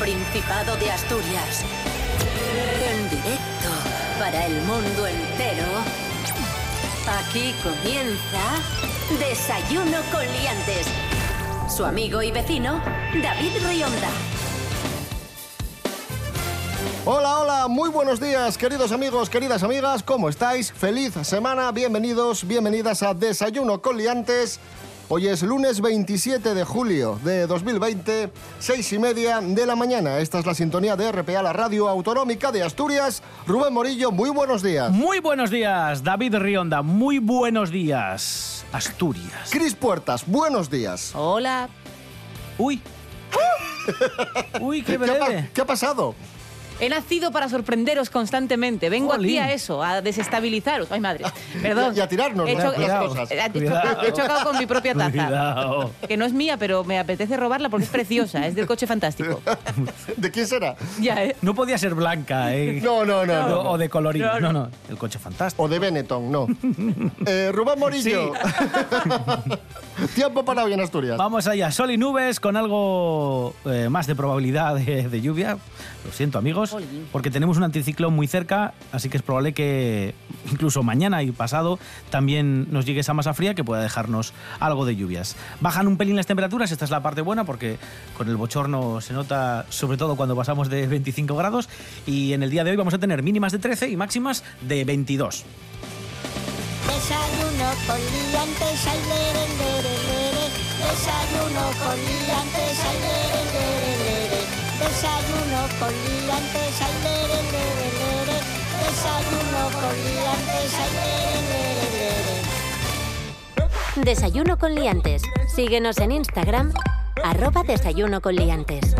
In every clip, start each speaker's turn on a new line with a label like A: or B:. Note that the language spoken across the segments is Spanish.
A: Principado de Asturias. En directo para el mundo entero. Aquí comienza Desayuno con Liantes. Su amigo y vecino, David Rionda.
B: Hola, hola, muy buenos días, queridos amigos, queridas amigas, ¿cómo estáis? Feliz semana, bienvenidos, bienvenidas a Desayuno con Liantes. Hoy es lunes 27 de julio de 2020, seis y media de la mañana. Esta es la sintonía de RPA, la radio autonómica de Asturias. Rubén Morillo, muy buenos días.
C: Muy buenos días, David Rionda, muy buenos días, Asturias.
B: Cris Puertas, buenos días.
D: Hola.
C: Uy. Uy, qué
B: ¿Qué ha, pa-
C: breve.
B: qué ha pasado?
D: He nacido para sorprenderos constantemente. Vengo aquí a eso, a desestabilizaros. Ay, madre. Perdón.
B: Y- a tirarnos,
D: He,
B: ¿no?
D: cho-
B: Las
D: he-
B: cosas.
D: he- chocado, he chocado con mi propia taza.
C: Cuidado.
D: Que no es mía, pero me apetece robarla porque es preciosa. Es del coche fantástico.
B: ¿De quién será?
D: Ya, ¿eh?
C: No podía ser blanca, ¿eh?
B: No, no, no. no.
C: O, o de colorido.
D: No,
C: No,
D: no.
C: no. El coche fantástico.
B: O de Benetton, no. Eh, Rubén Morillo. Tiempo para hoy en Asturias.
C: Vamos allá, sol y nubes con algo eh, más de probabilidad de, de lluvia. Lo siento, amigos, porque tenemos un anticiclón muy cerca, así que es probable que incluso mañana y pasado también nos llegue esa masa fría que pueda dejarnos algo de lluvias. Bajan un pelín las temperaturas, esta es la parte buena porque con el bochorno se nota sobre todo cuando pasamos de 25 grados y en el día de hoy vamos a tener mínimas de 13 y máximas de 22.
E: Desayuno con liantes, ay, lere, lere, lere. Desayuno con liantes, ay, lere, lere, lere. Desayuno con liantes, ay, lere. Desayuno con liantes, ay, lere.
F: Desayuno con liantes. Síguenos en Instagram, arroba desayuno con liantes.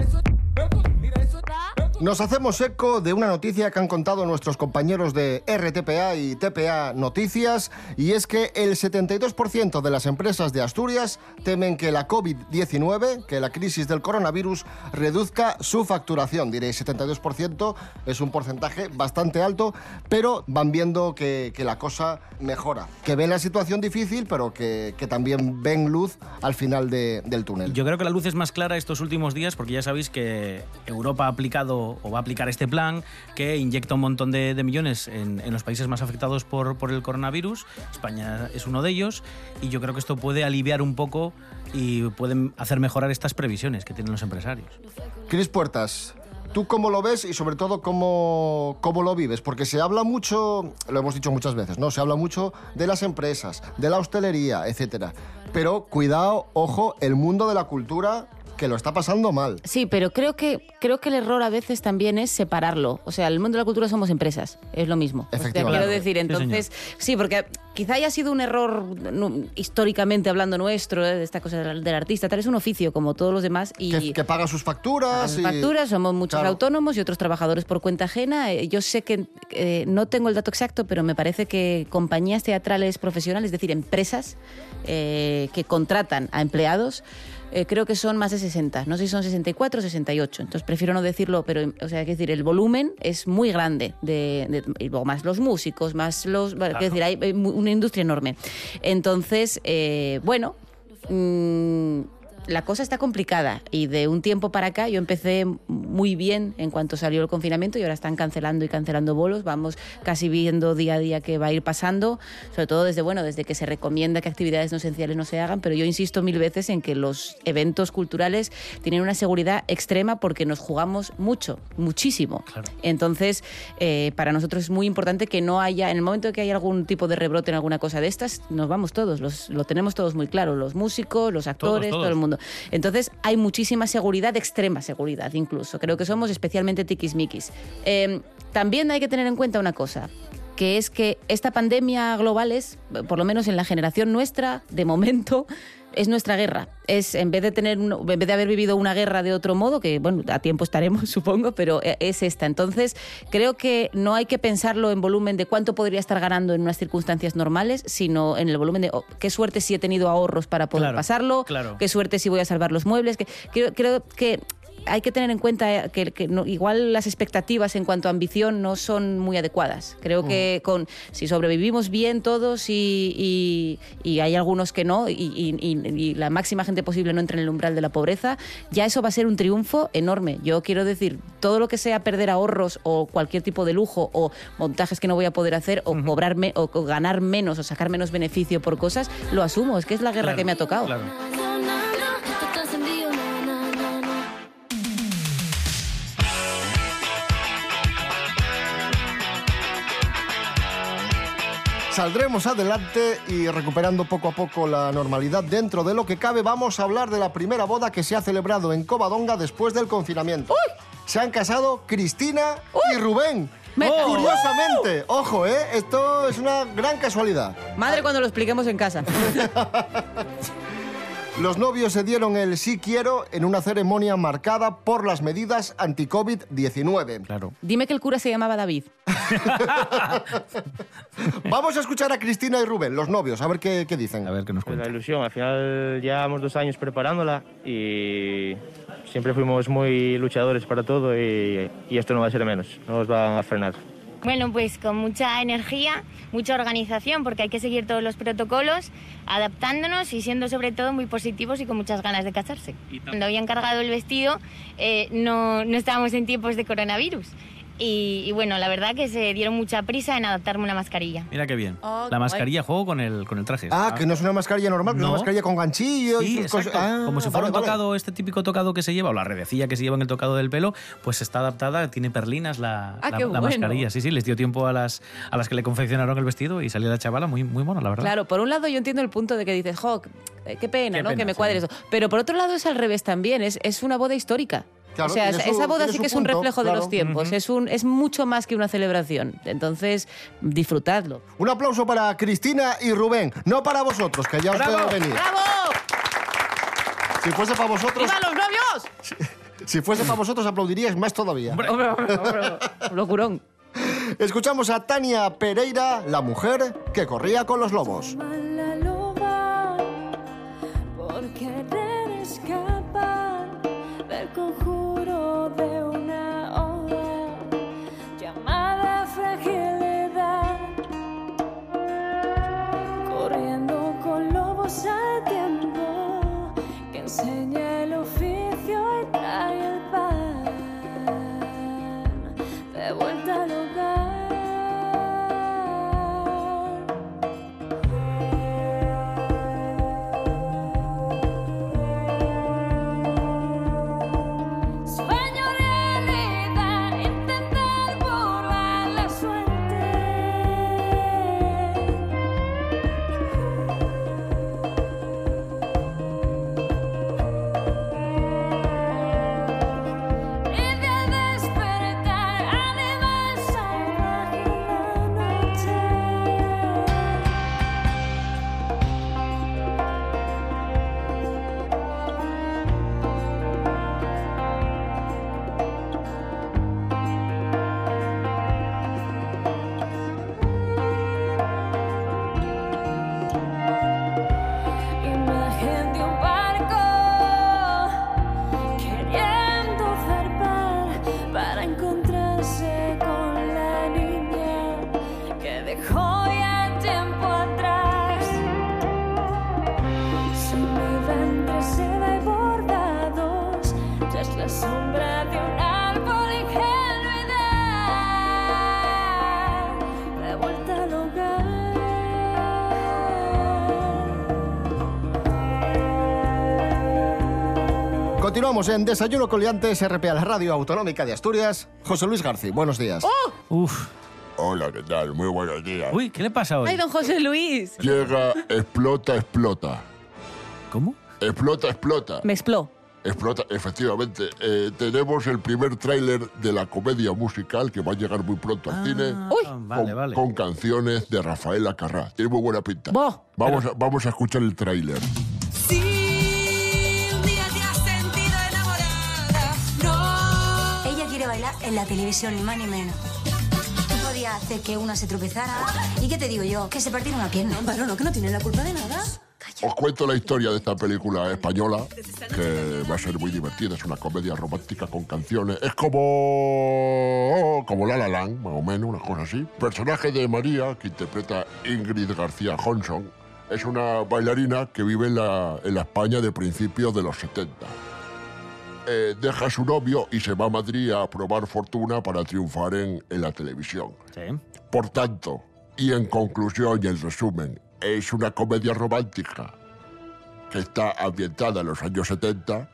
B: Nos hacemos eco de una noticia que han contado nuestros compañeros de RTPA y TPA Noticias, y es que el 72% de las empresas de Asturias temen que la COVID-19, que la crisis del coronavirus, reduzca su facturación. Diréis, 72% es un porcentaje bastante alto, pero van viendo que, la cosa mejora, que ven la situación difícil, pero que, también ven luz al final de- del túnel.
C: Yo creo que la luz es más clara estos últimos días porque ya sabéis que Europa ha aplicado o va a aplicar este plan que inyecta un montón de, millones en, los países más afectados por, por el coronavirus. España es uno de ellos y yo creo que esto puede aliviar un poco y pueden hacer mejorar estas previsiones que tienen los empresarios.
B: Cris Puertas, ¿tú cómo lo ves y sobre todo cómo, cómo lo vives? Porque se habla mucho, lo hemos dicho muchas veces, ¿no? Se habla mucho de las empresas, de la hostelería, etcétera. Pero cuidado, ojo, el mundo de la cultura que lo está pasando mal.
D: Sí, pero creo que, creo que el error a veces también es separarlo. O sea, el mundo de la cultura somos empresas, es lo mismo. O sea,
B: Efectivamente.
D: quiero decir, entonces, sí, porque quizá haya sido un error no, históricamente hablando nuestro, eh, de esta cosa del, del artista, tal, es un oficio como todos los demás y...
B: Que, que paga sus facturas. Y-
D: facturas, somos muchos
B: Claro.
D: autónomos y otros trabajadores por cuenta ajena. Eh, Yo sé que eh, no tengo el dato exacto, pero me parece que compañías teatrales profesionales, es decir, empresas eh, que contratan a empleados, eh, creo que son más de 60. No sé si son 64 o 68. Entonces prefiero no decirlo, pero o sea, es decir, el volumen es muy grande. De, de- y luego más los músicos, más los. quiero decir, hay una industria enorme. Entonces, eh, bueno. mm, la cosa está complicada y de un tiempo para acá yo empecé muy bien en cuanto salió el confinamiento y ahora están cancelando y cancelando bolos. Vamos casi viendo día a día que va a ir pasando, sobre todo desde bueno, desde que se recomienda que actividades no esenciales no se hagan, pero yo insisto mil veces en que los eventos culturales tienen una seguridad extrema porque nos jugamos mucho, muchísimo.
C: Claro.
D: Entonces, eh, para nosotros es muy importante que no haya, en el momento que haya algún tipo de rebrote en alguna cosa de estas, nos vamos todos, los, lo tenemos todos muy claro, los músicos, los actores,
C: todos.
D: todo el mundo. Entonces, hay muchísima seguridad, extrema seguridad incluso. Creo que somos especialmente tiquismiquis. Eh, también hay que tener en cuenta una cosa que es que esta pandemia global es, por lo menos en la generación nuestra, de momento, es nuestra guerra. Es en vez de tener un- en vez de haber vivido una guerra de otro modo, que bueno, a tiempo estaremos, supongo, pero eh, es esta. Entonces, creo que no hay que pensarlo en volumen de cuánto podría estar ganando en unas circunstancias normales, sino en el volumen de oh, qué suerte si he tenido ahorros para poder
C: Claro,
D: pasarlo,
C: claro.
D: qué suerte si voy a salvar los muebles. Que, creo, creo que hay que tener en cuenta que, que no- igual las expectativas en cuanto a ambición no son muy adecuadas. Creo que con si sobrevivimos bien todos y, y- y hay algunos que no, y, la máxima gente posible no entra en el umbral de la pobreza, ya eso va a ser un triunfo enorme. Yo quiero decir, todo lo que sea perder ahorros o cualquier tipo de lujo o montajes que no voy a poder hacer o cobrarme o, o ganar menos o sacar menos beneficio por cosas, lo asumo. Es que es la guerra
C: Claro,
D: que me ha tocado.
C: claro.
B: Saldremos adelante y recuperando poco a poco la normalidad dentro de lo que cabe, vamos a hablar de la primera boda que se ha celebrado en Covadonga después del confinamiento. Se han casado Cristina y Rubén.
D: Me-
B: Curiosamente, ojo, ¿eh? Esto es una gran casualidad.
D: Madre cuando lo expliquemos en casa.
B: Los novios se dieron el sí quiero en una ceremonia marcada por las medidas anti-COVID-19.
C: Claro.
D: Dime que el cura se llamaba David.
B: Vamos a escuchar a Cristina y Rubén, los novios, a ver qué, qué dicen.
C: A ver qué nos
G: Pues la
C: cuenta.
G: ilusión, al final llevamos dos años preparándola y siempre fuimos muy luchadores para todo y, y esto no va a ser menos, no nos van a frenar.
H: Bueno, pues con mucha energía, mucha organización, porque hay que seguir todos los protocolos, adaptándonos y siendo sobre todo muy positivos y con muchas ganas de casarse. Cuando había encargado el vestido, eh, no, no estábamos en tiempos de coronavirus. Y, y bueno, la verdad que se dieron mucha prisa en adaptarme una mascarilla.
C: Mira qué bien.
D: Oh,
C: la mascarilla juego con el, con el traje.
B: Ah, que no es una mascarilla normal, que es
C: No.
B: una mascarilla con ganchillo
C: Sí,
B: y cosas. Ah,
C: Como si fuera
B: vale,
C: un
B: vale.
C: tocado, este típico tocado que se lleva, o la redecilla que se lleva en el tocado del pelo, pues está adaptada, tiene perlinas la,
D: Ah,
C: la-
D: qué
C: la
D: bueno.
C: mascarilla. Sí, sí, les dio tiempo a las, a las que le confeccionaron el vestido y salió la chavala muy, muy mona, la verdad.
D: Claro, por un lado yo entiendo el punto de que dices, jo, qué pena,
C: Qué
D: ¿no?
C: pena,
D: que me
C: sí.
D: cuadre eso. Pero por otro lado es al revés también, es, es una boda histórica.
B: Claro,
D: o sea,
B: su-
D: esa boda sí que es un reflejo de los tiempos, es, un, es mucho más que una celebración. Entonces, disfrutadlo.
B: Un aplauso para Cristina y Rubén, no para vosotros, que ya os veo venir.
D: ¡Bravo!
B: Si fuese para vosotros,
D: ¡Viva los novios!
B: si fuese para vosotros aplaudiríais más todavía.
D: Hombre, hombre, hombre, locurón.
B: Escuchamos a Tania Pereira, la mujer que corría con los lobos.
I: la
B: Continuamos en Desayuno con Liantes, RPA, la radio autonómica de Asturias. José Luis García, buenos días.
C: Uf.
J: Hola, ¿qué tal? Muy buenos días.
C: Uy, ¿qué le pasa hoy?
D: ¡Ay, don José Luis!
J: Llega, explota, explota.
C: ¿Cómo?
J: Explota, explota.
D: Me expló.
J: Explota, efectivamente. Eh, tenemos el primer tráiler de la comedia musical que va a llegar muy pronto al cine.
D: Uy.
C: Ah, Vale,
J: con,
C: vale.
J: con canciones de Rafaela Carrá. Tiene muy buena pinta.
D: Bo.
J: Vamos, a, vamos a escuchar el tráiler.
K: En la televisión, ni más ni menos. Tú podías hacer que una se tropezara. ¿Y qué te digo yo? Que se partiera una pierna.
I: Varón, que no tiene la culpa de nada.
J: Os cuento la historia de esta película española, que va a ser muy divertida. Es una comedia romántica con canciones. Es como. como La La Land, más o menos, una cosa así. Personaje de María, que interpreta Ingrid García Johnson, es una bailarina que vive en la, en la España de principios de los 70. Eh, deja a su novio y se va a Madrid a probar fortuna para triunfar en, en la televisión. Por tanto, y en conclusión y en resumen, es una comedia romántica que está ambientada en los años 70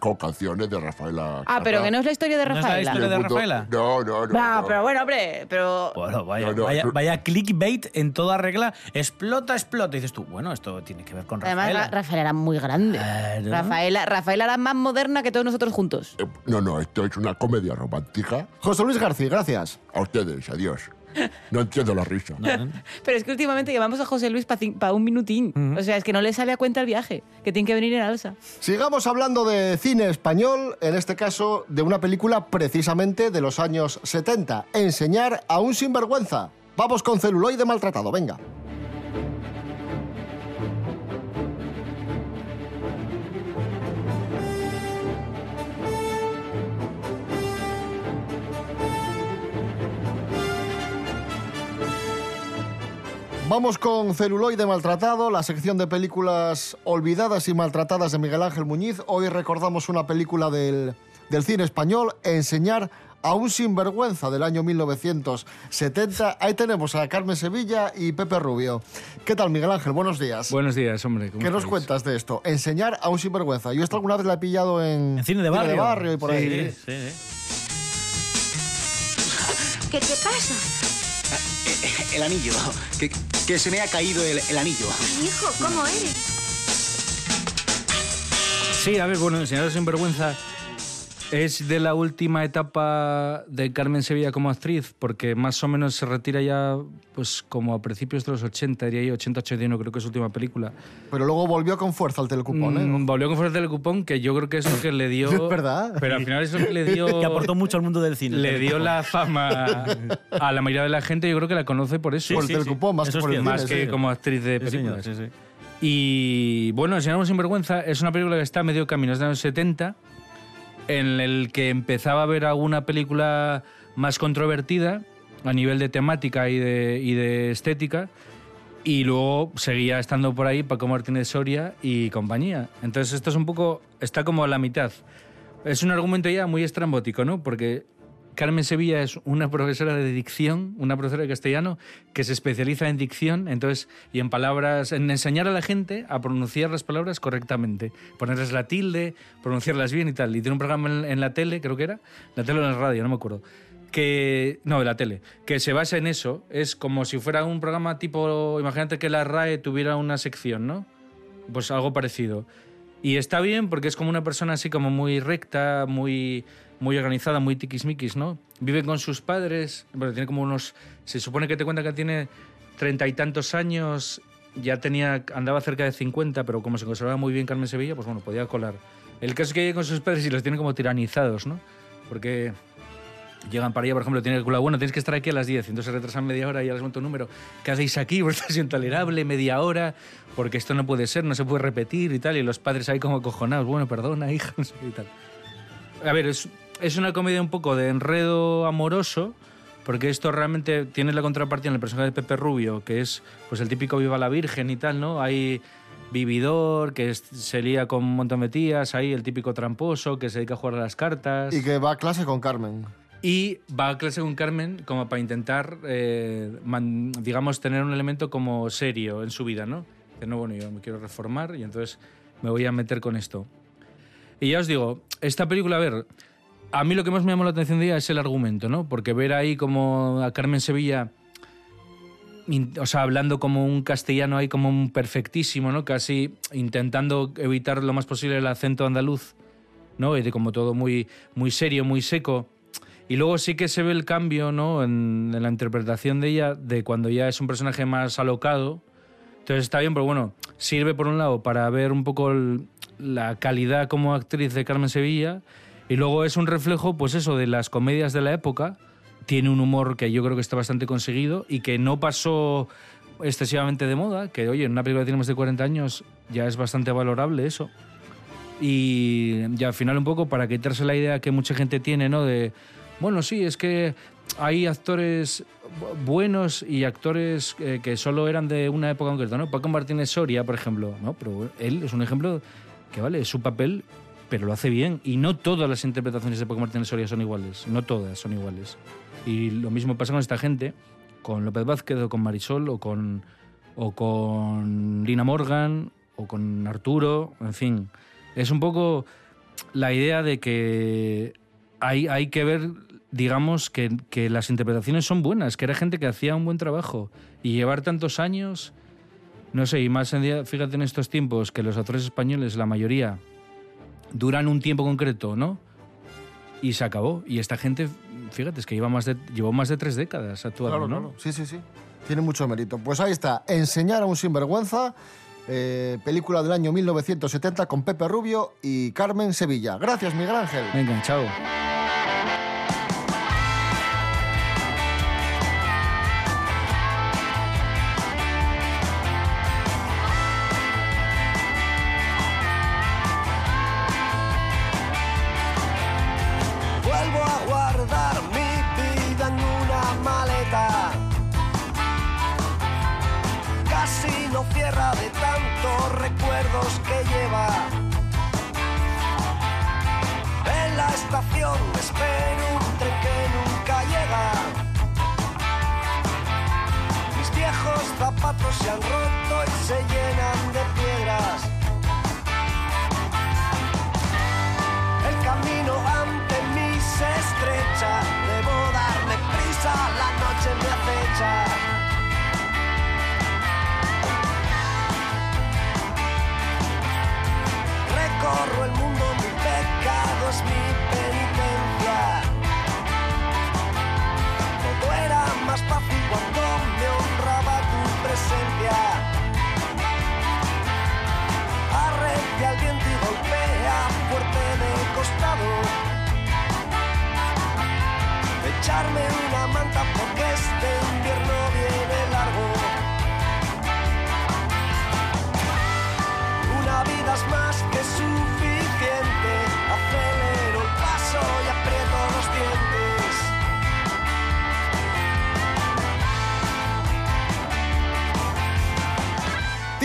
J: con canciones de Rafaela.
D: Ah, pero que no es la historia de
C: ¿No es la
D: Rafaela.
C: historia de
J: El mundo-
C: Rafaela?
J: No, no, no.
D: No,
J: no.
D: pero bueno, hombre, pero...
C: Bueno, vaya,
J: No, no,
C: vaya,
J: tú-
C: vaya clickbait en toda regla. Explota, explota. Y dices tú, bueno, esto tiene que ver con
D: Además,
C: Rafaela.
D: Ra- Rafaela era muy grande.
C: Claro.
D: Rafaela, Rafaela era más moderna que todos nosotros juntos.
J: Eh, No, no, esto es una comedia romántica.
B: José Luis García, gracias.
J: A ustedes, adiós. No entiendo la risa.
D: Pero es que últimamente llamamos a José Luis para un minutín. O sea, es que no le sale a cuenta el viaje, que tiene que venir en alza.
B: Sigamos hablando de cine español, en este caso de una película precisamente de los años 70, Enseñar a un sinvergüenza. Vamos con celuloide maltratado, venga. Vamos con Celuloide Maltratado, la sección de películas olvidadas y maltratadas de Miguel Ángel Muñiz. Hoy recordamos una película del, del cine español, Enseñar a un sinvergüenza del año 1970. Ahí tenemos a Carmen Sevilla y Pepe Rubio. ¿Qué tal, Miguel Ángel? Buenos días.
L: Buenos días, hombre. ¿cómo
B: ¿Qué nos cuentas de esto? Enseñar a un sinvergüenza. Yo esto alguna vez la he pillado en,
C: En cine de barrio.
B: y por
C: Sí,
B: ahí.
C: sí, sí.
K: ¿Qué te pasa?
M: El anillo. Que, que se me ha caído el, el anillo.
K: Hijo, ¿cómo eres?
L: Sí, a ver, bueno, Enseñar sin vergüenza es de la última etapa de Carmen Sevilla como actriz, porque más o menos se retira ya pues como a principios de los 80, diría yo, 80, 81, creo que es su última película.
B: Pero luego volvió con fuerza al telecupón, ¿eh?
L: Mm, Volvió con fuerza del cupón, que yo creo que es lo que le dio...
B: Es verdad.
L: Pero al final es lo que le dio...
C: Que aportó mucho al mundo del cine.
L: Le dio la fama a la mayoría de la gente, yo creo que la conoce por eso.
B: Por el telecupón, más
C: Eso
B: que por el
L: más que
B: sí.
L: como actriz de
C: Sí, señor,
L: películas.
C: sí, sí.
L: Y bueno, Enseñamos sin vergüenza es una película que está a medio camino, es de los 70, en el que empezaba a ver alguna película más controvertida a nivel de temática y de, estética. Y luego seguía estando por ahí Paco Martínez Soria y compañía. Entonces esto es un poco, está como a la mitad. Es un argumento ya muy estrambótico, ¿no? Porque Carmen Sevilla es una profesora de dicción, una profesora de castellano que se especializa en dicción, entonces y en palabras, en enseñar a la gente a pronunciar las palabras correctamente, ponerles la tilde, pronunciarlas bien y tal. Y tiene un programa en, la tele, creo que era, la tele o en la radio, no me acuerdo. Que no, de la tele, que se basa en eso. Es como si fuera un programa tipo, imagínate que la RAE tuviera una sección, ¿no? Pues algo parecido. Y está bien porque es como una persona así como muy recta, muy, muy organizada, muy tiquismiquis, ¿no? Vive con sus padres, bueno, tiene como unos... Se supone que te cuenta que tiene treinta y tantos años, ya tenía, andaba cerca de 50, pero como se conservaba muy bien Carmen Sevilla, pues bueno, podía colar. El caso es que vive con sus padres y los tiene como tiranizados, ¿no? Porque llegan para allá, por ejemplo, tiene que bueno, tienes que estar aquí a las 10, entonces se retrasan media hora y ya les monto un número. ¿Qué hacéis aquí? Vuestra intolerable, media hora, porque esto no puede ser, no se puede repetir y tal, y los padres ahí como acojonados, bueno, perdona, hija, y tal. A ver, es, es una comedia un poco de enredo amoroso, porque esto realmente tiene la contrapartida en el personaje de Pepe Rubio, que es pues el típico viva la virgen y tal, ¿no? Hay vividor, que es- se lía con un montón de tías, ahí el típico tramposo, que se dedica a jugar a las cartas.
B: Y que va a clase con Carmen.
L: Y va a clase con Carmen como para intentar, eh, man- digamos, tener un elemento como serio en su vida, ¿no? De no, bueno, yo me quiero reformar y entonces me voy a meter con esto. Y ya os digo, esta película, a ver, a mí lo que más me llamó la atención de ella es el argumento, ¿no? Porque ver ahí como a Carmen Sevilla, o sea, hablando como un castellano ahí como un perfectísimo, ¿no? Casi intentando evitar lo más posible el acento andaluz, ¿no? Y como todo muy, muy serio, muy seco. Y luego sí que se ve el cambio, ¿no? En, la interpretación de ella, de cuando ya es un personaje más alocado. Entonces está bien, pero bueno, sirve por un lado para ver un poco la calidad como actriz de Carmen Sevilla y luego es un reflejo, pues eso, de las comedias de la época. Tiene un humor que yo creo que está bastante conseguido y que no pasó excesivamente de moda, que oye, en una película que tiene más de 40 años ya es bastante valorable eso. Y, y al final un poco para quitarse la idea que mucha gente tiene, ¿no? De, bueno, sí, es que hay actores bu- buenos y actores eh, que solo eran de una época concreta, ¿no? Paco Martínez Soria, por ejemplo, ¿no? Pero él es un ejemplo que, vale, su papel, pero lo hace bien. Y no todas las interpretaciones de Paco Martínez Soria son iguales, no todas son iguales. Y lo mismo pasa con esta gente, con López Vázquez o con Marisol o con, o con Lina Morgan o con Arturo, en fin. Es un poco la idea de que hay, hay que ver, digamos, que, que las interpretaciones son buenas, que era gente que hacía un buen trabajo. Y llevar tantos años, no sé, y más en día, fíjate en estos tiempos, que los actores españoles, la mayoría, duran un tiempo concreto, ¿no? Y se acabó. Y esta gente, fíjate, es que lleva más de, llevó más de tres décadas actuando,
B: Claro,
L: ¿no?
B: claro. Sí, sí, sí. Tiene mucho mérito. Pues ahí está, Enseñar a un sinvergüenza, eh, película del año 1970 con Pepe Rubio y Carmen Sevilla. Gracias, Miguel Ángel.
L: Venga, chao.
N: Cierra de tantos recuerdos que lleva. En la estación espero un tren que nunca llega. Mis viejos zapatos se han roto y se llenan de piedras. El camino ante mí se estrecha. Debo darme prisa, la noche me acecha. Mi penitencia. Todo era más fácil cuando me honraba tu presencia. Arrecia el viento y golpea fuerte de costado. Echarme una manta porque este invierno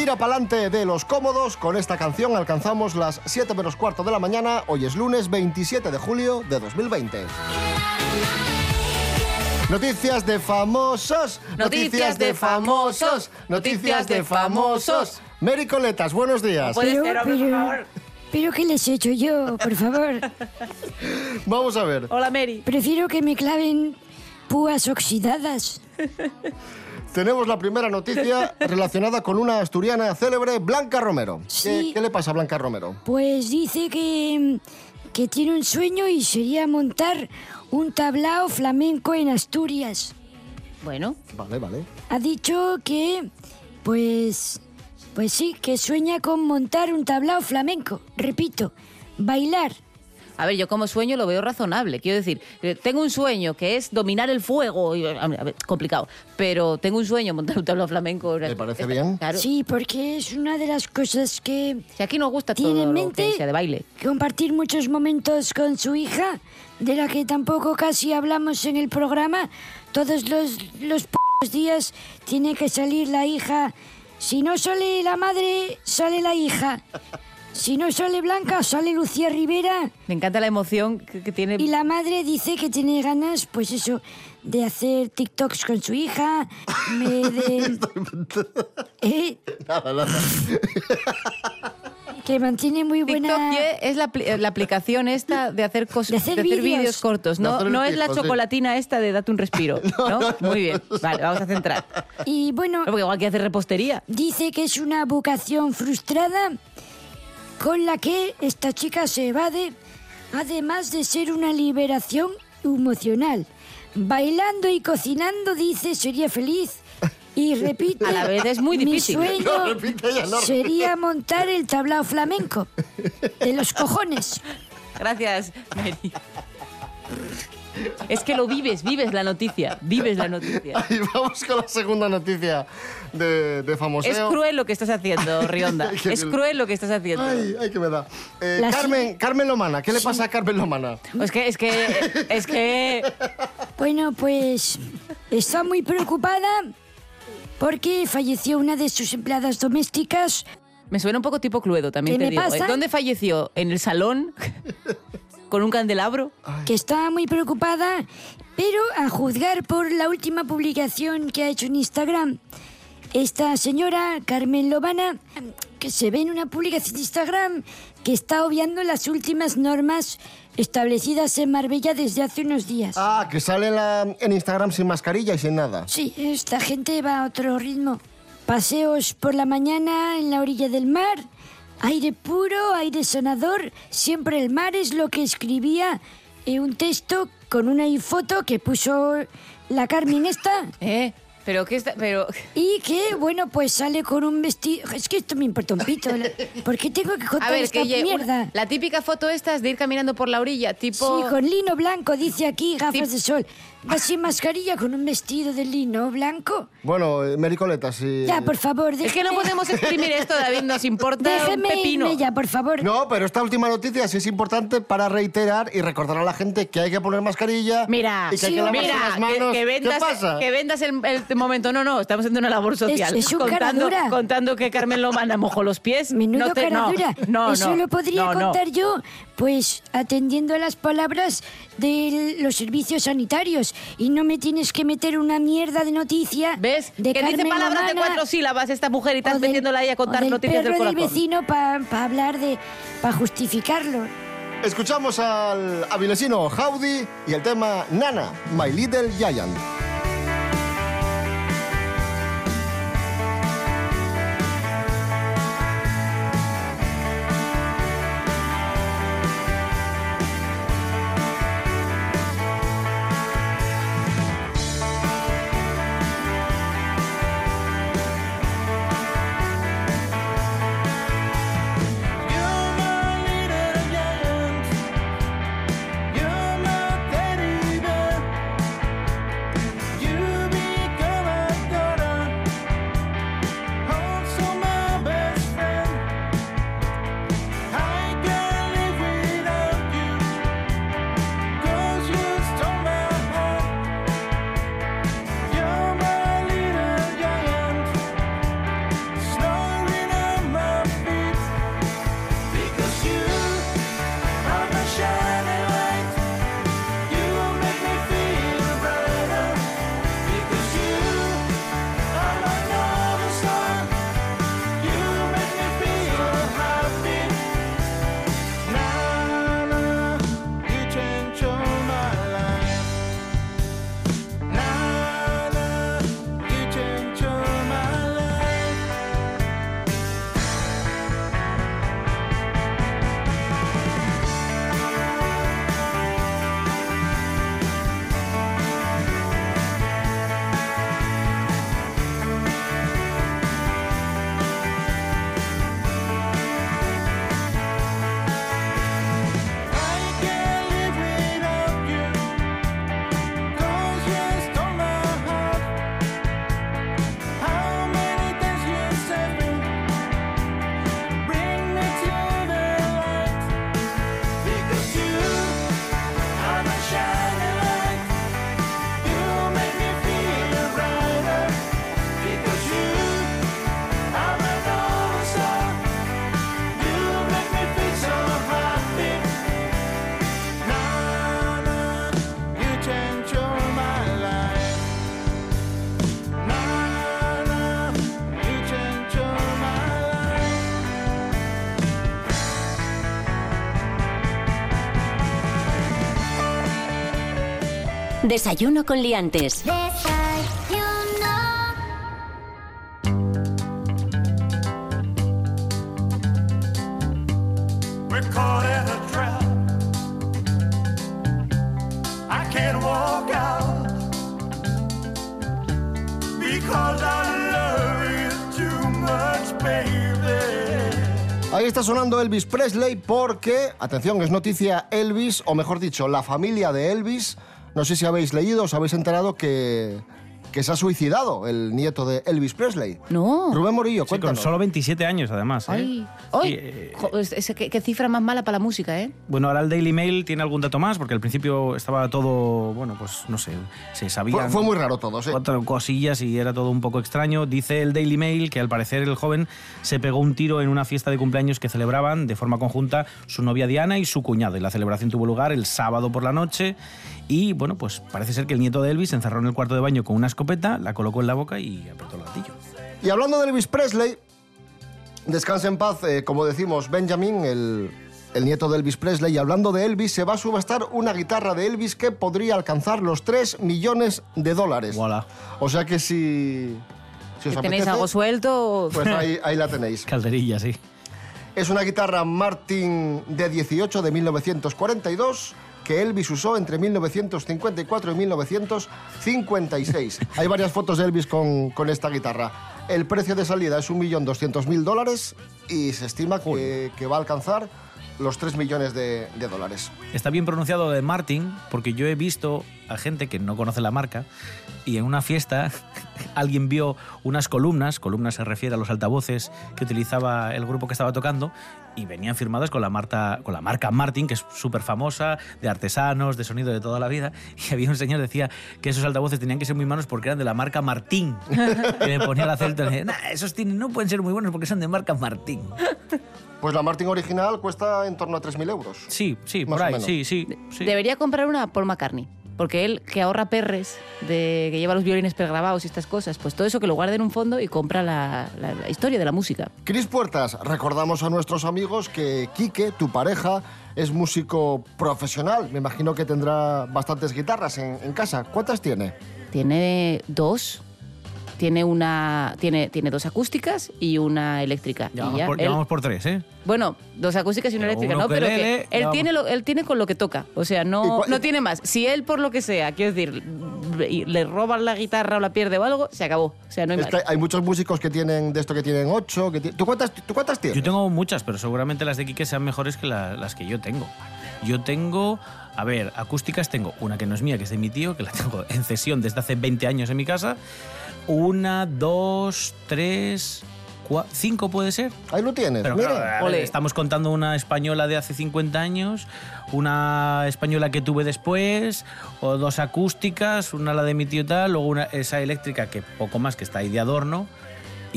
B: Tira pa'lante de los cómodos. Con esta canción alcanzamos las 7 menos cuarto de la mañana. Hoy es lunes 27 de julio de 2020. Noticias de famosos.
D: Noticias de famosos.
B: Noticias de famosos. Mary Coletas, buenos días.
O: Pero, pero, pero ¿qué les he hecho yo, por favor?
B: Vamos a ver.
D: Hola, Mary.
O: Prefiero que me claven púas oxidadas.
B: Tenemos la primera noticia relacionada con una asturiana célebre, Blanca Romero. ¿Qué,
O: Sí.
B: qué le pasa a Blanca Romero?
O: Pues dice que, que tiene un sueño y sería montar un tablao flamenco en Asturias.
D: Bueno.
B: Vale, vale.
O: Ha dicho que, pues, pues sí, que sueña con montar un tablao flamenco. Repito, bailar.
D: A ver, yo como sueño lo veo razonable. Quiero decir, eh, tengo un sueño que es dominar el fuego. y, a ver, complicado. Pero tengo un sueño, montar un tablao flamenco.
B: ¿Le parece bien?
D: Claro.
O: Sí, porque es una de las cosas que
D: Si aquí nos gusta todo
O: tiene en
D: lo
O: mente
D: que sea de baile.
O: compartir muchos momentos con su hija, de la que tampoco casi hablamos en el programa. Todos los, los p- días tiene que salir la hija. Si no sale la madre, sale la hija. Si no sale Blanca, sale Lucía Rivera.
D: Me encanta la emoción que, que tiene.
O: Y la madre dice que tiene ganas, pues eso, de hacer TikToks con su hija, me de... Eh,
B: Nada, nada.
O: que mantiene muy buena...
D: TikTok es la, la aplicación esta de hacer cosas,
O: De hacer vídeos.
D: vídeos cortos. No, no es la
B: vídeos, sí.
D: chocolatina esta de date un respiro. ¿no? Muy bien. Vale, vamos a centrar.
O: Y bueno,
D: No, porque igual que hacer repostería.
O: dice que es una vocación frustrada con la que esta chica se evade, además de ser una liberación emocional. Bailando y cocinando, dice, sería feliz. Y repite,
D: A la vez es muy difícil.
O: Mi sueño
B: No, repite ya, no.
O: sería montar el tablao flamenco. De los cojones.
D: Gracias, Mary. Es que lo vives, vives la noticia, vives la noticia.
F: Y vamos con la segunda noticia de, de famoseo.
D: Es cruel lo que estás haciendo, Rionda.
F: Qué
D: Es cruel lo que estás haciendo.
F: Ay, ay, que me da. Eh, Carmen, Carmen Lomana, ¿qué le pasa a Carmen Lomana?
D: Es que, es que, es que...
O: Bueno, pues está muy preocupada porque falleció una de sus empleadas domésticas.
D: Me suena un poco tipo Cluedo, también
O: ¿Qué
D: te
O: me
D: digo.
O: pasa?
D: ¿Dónde falleció? ¿En el salón? ¿Con un candelabro?
O: que está muy preocupada, pero a juzgar por la última publicación que ha hecho en Instagram, esta señora, Carmen Lobana, que se ve en una publicación de Instagram que está obviando las últimas normas establecidas en Marbella desde hace unos días.
F: Ah, que sale en, la- en Instagram sin mascarilla y sin nada.
O: Sí, esta gente va a otro ritmo. Paseos por la mañana en la orilla del mar, aire puro, aire sonador, siempre el mar es lo que escribía eh, un texto con una foto que puso la Carmen esta.
D: ¿Eh? Pero qué está, pero
O: Y que, bueno, pues sale con un vestido... Es que esto me importa un pito. ¿Por qué tengo que contar
D: A ver,
O: esta
D: que
O: mierda?
D: una- la típica foto esta es de ir caminando por la orilla, tipo...
O: Sí, con lino blanco, dice aquí, gafas de sol. Va sin mascarilla con un vestido de lino blanco.
F: Bueno, eh, Mericoleta, sí.
O: Ya, por favor,
D: Es que no
O: déjeme-
D: podemos exprimir esto, David, nos importa
O: Déjeme
D: un pepino.
O: irme ya, por favor.
F: No, pero esta última noticia sí es importante para reiterar y recordar a la gente que hay que poner mascarilla.
D: Mira,
F: y que hay que lavarse
D: mira,
F: las
D: que-
F: manos.
D: que, vendas,
F: ¿Qué pasa?
D: que vendas el, el momento. No, no, estamos haciendo una labor social.
O: Es- es un
D: contando, contando que Carmen Lomana mojó los pies.
O: Menudo
D: no te,
O: cara
D: no. No,
O: Eso
D: no,
O: lo podría
D: no, no.
O: contar yo, pues atendiendo a las palabras de los servicios sanitarios. Y no me tienes que meter una mierda de noticia.
D: ¿Ves?
O: De
D: que dice
O: Carmen
D: palabras de
O: Lomana
D: cuatro sílabas esta mujer y estás
O: del-
D: metiéndola ahí a contar
O: o del
D: noticias del
O: perro del
D: corazón.
O: vecino para hablar de... para justificarlo.
F: Escuchamos al avilesino Howdy y el tema Nana, My Little Giant.
E: Desayuno con liantes.
B: We're caught in a trap. I can't walk out because I love you too much, baby.
F: Ahí está sonando Elvis Presley porque, atención, es noticia Elvis, o mejor dicho, la familia de Elvis
B: no sé si habéis leído, os habéis enterado que, que se ha suicidado el nieto de Elvis Presley.
D: No.
B: Rubén Morillo,
C: Sí, con
B: cuéntanos.
C: solo 27 años, además. ¿eh?
D: Ay, ay,
C: eh,
D: jo, es- es- qué, qué cifra más mala para la música, ¿eh?
C: Bueno, ahora el Daily Mail tiene algún dato más, porque al principio estaba todo, bueno, pues no sé, se sabía.
B: Fue, fue muy raro todo, sí.
C: Cuatro cosillas y era todo un poco extraño. Dice el Daily Mail que al parecer el joven se pegó un tiro en una fiesta de cumpleaños que celebraban de forma conjunta su novia Diana y su cuñado. Y la celebración tuvo lugar el sábado por la noche. Y bueno, pues parece ser que el nieto de Elvis se encerró en el cuarto de baño con una escopeta, la colocó en la boca y apretó el gatillo.
B: Y hablando de Elvis Presley, descansa en paz, eh, como decimos, Benjamin, el, el nieto de Elvis Presley. Y hablando de Elvis, se va a subastar una guitarra de Elvis que podría alcanzar los 3 millones de dólares. O sea que si, si os
D: Que tenéis
B: apetece,
D: algo suelto.
B: Pues ahí, ahí la tenéis.
C: Calderilla, sí.
B: Es una guitarra Martin de 18 de 1942 que Elvis usó entre 1954 y 1956. Hay varias fotos de Elvis con, con esta guitarra. El precio de salida es 1.200.000 dólares y se estima que, que va a alcanzar los 3 millones de, de dólares.
C: Está bien pronunciado de Martin porque yo he visto a gente que no conoce la marca y en una fiesta alguien vio unas columnas, columnas se refiere a los altavoces que utilizaba el grupo que estaba tocando y venían firmadas con la, marca, con la marca Martin, que es súper famosa, de artesanos, de sonido de toda la vida. Y había un señor que decía que esos altavoces tenían que ser muy malos porque eran de la marca Martín. Y le ponía el acento y le decía, "Nah, esos tienen, no pueden ser muy buenos porque son de marca Martín.
B: Pues la Martin original cuesta en torno a 3.000 euros.
C: Sí, sí,
B: Más
C: por
B: o
C: ahí,
B: menos.
C: sí, sí. sí.
D: Debería comprar una Paul McCartney. Porque él, que ahorra perres, de, que lleva los violines pregrabados y estas cosas, pues todo eso que lo guarde en un fondo y compra la, la- la historia de la música.
B: Cris Puertas, recordamos a nuestros amigos que Quique, tu pareja, es músico profesional. Me imagino que tendrá bastantes guitarras en, en casa. ¿Cuántas tiene?
D: Tiene dos. Tiene una. Tiene, tiene dos acústicas y una eléctrica.
C: Ya
D: Y
C: vamos,
D: ya,
C: por, ya
D: él-
C: vamos por tres, ¿eh?
D: bueno, dos acústicas y una
C: Pero
D: eléctrica, ¿no? Pero que él tiene, lo, él tiene con lo que toca. O sea,
B: ¿Y
D: no, no tiene más. Si él, por lo que sea, quiero decir, le roban la guitarra o la pierde o algo, se acabó. O sea, no hay
B: Es
D: más.
B: que hay muchos músicos que tienen de esto que tienen ocho. Que ¿Tú, cuántas, ¿Tú cuántas tienes?
C: Yo tengo muchas, pero seguramente las de Quique sean mejores que la- las que yo tengo. Yo tengo, a ver, acústicas tengo una que no es mía, que es de mi tío, que la tengo en cesión desde hace 20 años en mi casa. Una, dos, tres, cua- cinco puede ser.
B: Ahí lo tienes.
C: Pero
B: mira.
C: claro,
D: Ole.
C: estamos contando una española de hace 50 años, una española que tuve después, o dos acústicas, una la de mi tío tal, luego una, esa eléctrica que poco más que está ahí de adorno,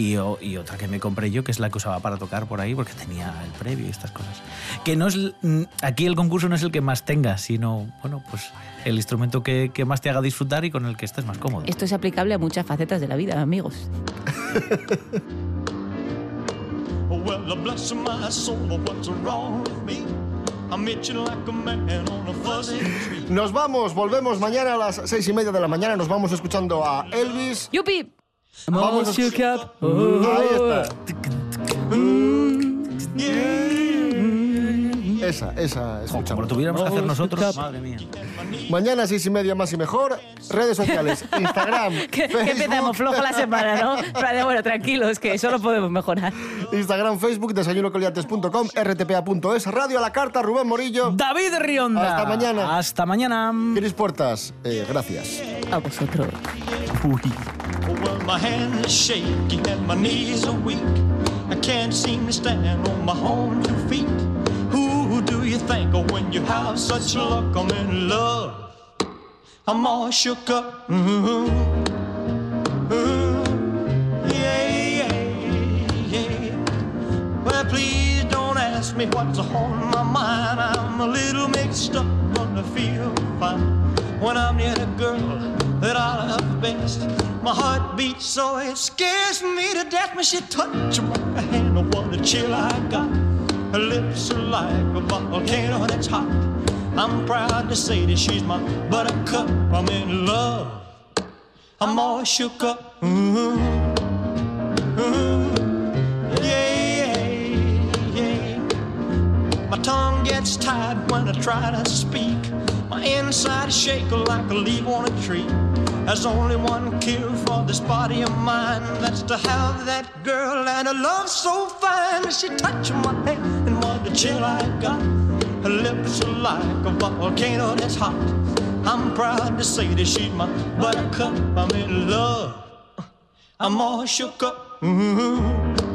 C: y, y otra que me compré yo, que es la que usaba para tocar por ahí, porque tenía el previo y estas cosas. Que no es. mm, Aquí el concurso no es el que más tengas, sino, bueno, pues el instrumento que, que más te haga disfrutar y con el que estés más cómodo.
D: Esto es aplicable a muchas facetas de la vida, amigos.
P: Well, bless my soul, what's wrong with me? I'm itching like a man on a fuzzy tree.
B: Nos vamos, volvemos mañana a las seis y media de la mañana. Nos vamos escuchando a Elvis.
D: ¡Yupi!
B: Vamos a- Ahí está. Esa, esa, escuchamos.
C: Como lo tuviéramos que hacer nosotros, madre mía.
B: Mañana seis y media más y mejor. Redes sociales, Instagram,
D: Que, empezamos flojo la semana, ¿no? Pero bueno, tranquilos, que solo podemos mejorar.
B: Instagram, Facebook, desayunocoliantes.com, rtpa.es, Radio a la Carta, Rubén Morillo.
C: David Rionda.
B: Hasta mañana.
C: Hasta mañana.
B: Cris Puertas, eh, gracias.
D: A vosotros.
P: Well, my hands are shaky and my knees are weak. I can't seem to stand on my own two feet. Who do you think of when you have such luck? I'm in love. I'm all shook up. Mhm. Mhm. Yeah, yeah, yeah. Well, please don't ask me what's on my mind. I'm a little mixed up, but I feel fine when I'm near the girl that I love best. My heart beats so it scares me to death when she touches my hand. Oh, what a chill I got. Her lips are like a volcano that's hot. I'm proud to say that she's my buttercup. I'm in love. I'm all shook up. Yeah, yeah. My tongue gets tied when I try to speak. My inside is shake like a leaf on a tree. There's only one cure for this body of mine. That's to have that girl and a love so fine. She touched my hand and what a chill I got. Her lips are like a volcano that's hot. I'm proud to say that she's my buttercup. I'm in love. I'm all shook up. Ooh.